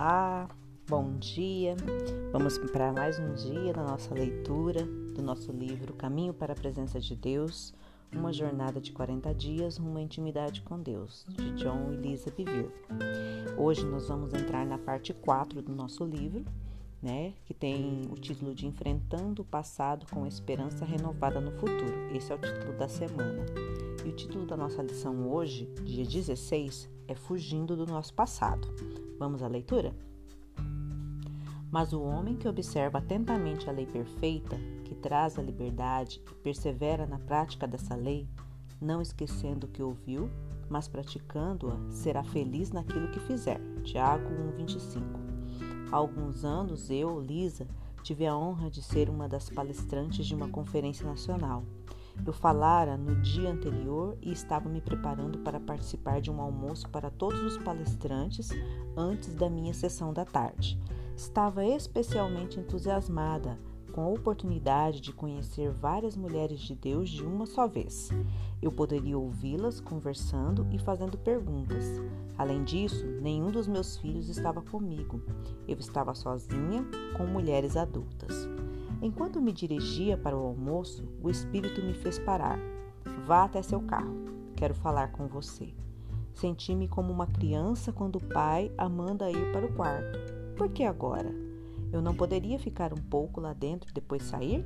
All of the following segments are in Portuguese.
Olá, bom dia. Vamos para mais um dia da nossa leitura do nosso livro Caminho para a Presença de Deus, uma jornada de 40 dias rumo à intimidade com Deus, de John e Lisa Bevere. Hoje nós vamos entrar na parte 4 do nosso livro, né, que tem o título de Enfrentando o Passado com Esperança Renovada no Futuro. Esse é o título da semana. E o título da nossa lição hoje, dia 16, é Fugindo do Nosso Passado. Vamos à leitura? Mas o homem que observa atentamente a lei perfeita, que traz a liberdade e persevera na prática dessa lei, não esquecendo o que ouviu, mas praticando-a, será feliz naquilo que fizer. Tiago 1:25. Há alguns anos eu, Lisa, tive a honra de ser uma das palestrantes de uma conferência nacional. Eu falara no dia anterior e estava me preparando para participar de um almoço para todos os palestrantes antes da minha sessão da tarde. Estava especialmente entusiasmada com a oportunidade de conhecer várias mulheres de Deus de uma só vez. Eu poderia ouvi-las conversando e fazendo perguntas. Além disso, nenhum dos meus filhos estava comigo. Eu estava sozinha com mulheres adultas. Enquanto me dirigia para o almoço, o espírito me fez parar. Vá até seu carro. Quero falar com você. Senti-me como uma criança quando o pai a manda ir para o quarto. Por que agora? Eu não poderia ficar um pouco lá dentro e depois sair?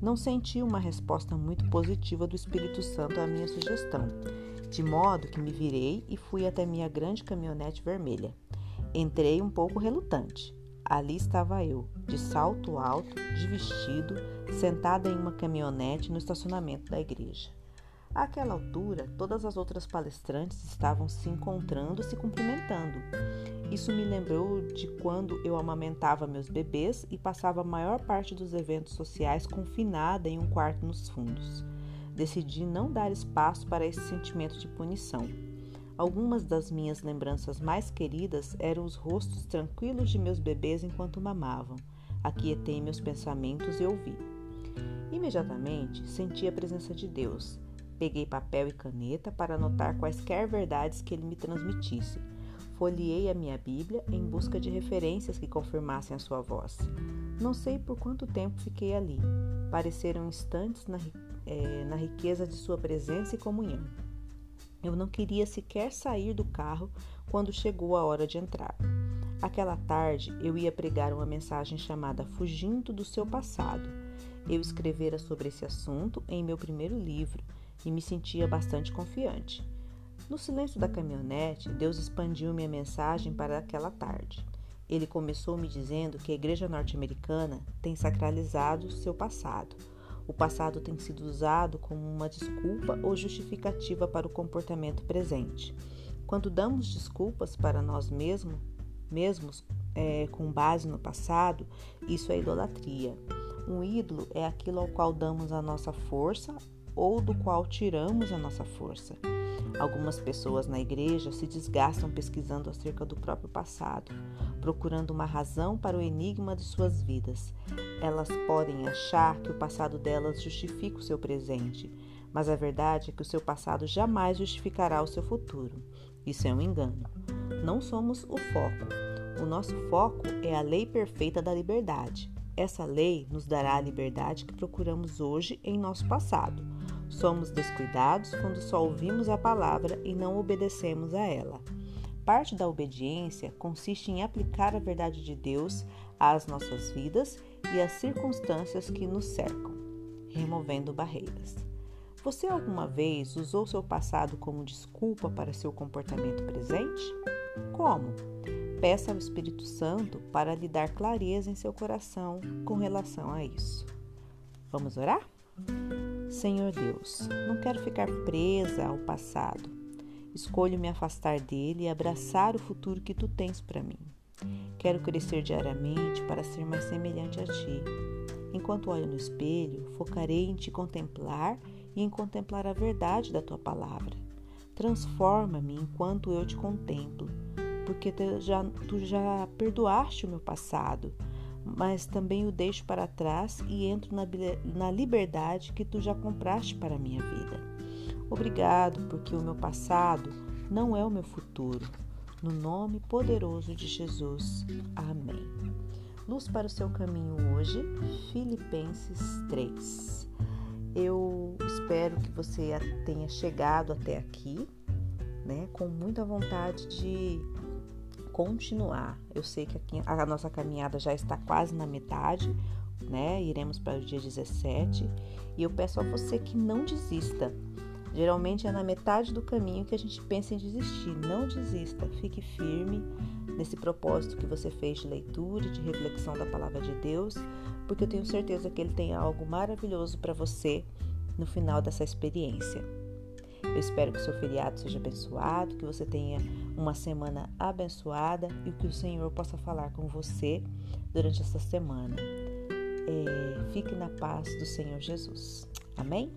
Não senti uma resposta muito positiva do Espírito Santo à minha sugestão, de modo que me virei e fui até minha grande caminhonete vermelha. Entrei um pouco relutante. Ali estava eu, de salto alto, de vestido, sentada em uma caminhonete no estacionamento da igreja. Àquela altura, todas as outras palestrantes estavam se encontrando e se cumprimentando. Isso me lembrou de quando eu amamentava meus bebês e passava a maior parte dos eventos sociais confinada em um quarto nos fundos. Decidi não dar espaço para esse sentimento de punição. Algumas das minhas lembranças mais queridas eram os rostos tranquilos de meus bebês enquanto mamavam. Aquietei meus pensamentos e ouvi. Imediatamente senti a presença de Deus. Peguei papel e caneta para anotar quaisquer verdades que ele me transmitisse. Folheei a minha Bíblia em busca de referências que confirmassem a sua voz. Não sei por quanto tempo fiquei ali. Pareceram instantes na, é, na riqueza de sua presença e comunhão. Eu não queria sequer sair do carro quando chegou a hora de entrar. Aquela tarde eu ia pregar uma mensagem chamada Fugindo do Seu Passado. Eu escrevera sobre esse assunto em meu primeiro livro e me sentia bastante confiante. No silêncio da caminhonete, Deus expandiu minha mensagem para aquela tarde. Ele começou me dizendo que a igreja norte-americana tem sacralizado seu passado o passado tem sido usado como uma desculpa ou justificativa para o comportamento presente. Quando damos desculpas para nós mesmos, mesmos é, com base no passado, isso é idolatria. Um ídolo é aquilo ao qual damos a nossa força ou do qual tiramos a nossa força. Algumas pessoas na igreja se desgastam pesquisando acerca do próprio passado, procurando uma razão para o enigma de suas vidas. Elas podem achar que o passado delas justifica o seu presente, mas a verdade é que o seu passado jamais justificará o seu futuro. Isso é um engano. Não somos o foco. O nosso foco é a lei perfeita da liberdade. Essa lei nos dará a liberdade que procuramos hoje em nosso passado. Somos descuidados quando só ouvimos a palavra e não obedecemos a ela. Parte da obediência consiste em aplicar a verdade de Deus às nossas vidas e às circunstâncias que nos cercam, removendo barreiras. Você alguma vez usou seu passado como desculpa para seu comportamento presente? Como? Peça ao Espírito Santo para lhe dar clareza em seu coração com relação a isso. Vamos orar? Senhor Deus, não quero ficar presa ao passado. Escolho me afastar dele e abraçar o futuro que tu tens para mim. Quero crescer diariamente para ser mais semelhante a ti. Enquanto olho no espelho, focarei em te contemplar e em contemplar a verdade da tua palavra. Transforma-me enquanto eu te contemplo, porque tu já, tu já perdoaste o meu passado mas também o deixo para trás e entro na, na liberdade que tu já compraste para a minha vida. Obrigado, porque o meu passado não é o meu futuro. No nome poderoso de Jesus. Amém. Luz para o seu caminho hoje, Filipenses 3. Eu espero que você tenha chegado até aqui, né, com muita vontade de continuar. Eu sei que aqui a nossa caminhada já está quase na metade, né? Iremos para o dia 17, e eu peço a você que não desista. Geralmente é na metade do caminho que a gente pensa em desistir. Não desista, fique firme nesse propósito que você fez de leitura, de reflexão da palavra de Deus, porque eu tenho certeza que Ele tem algo maravilhoso para você no final dessa experiência. Eu espero que o seu feriado seja abençoado, que você tenha uma semana abençoada e que o Senhor possa falar com você durante essa semana. É, fique na paz do Senhor Jesus. Amém?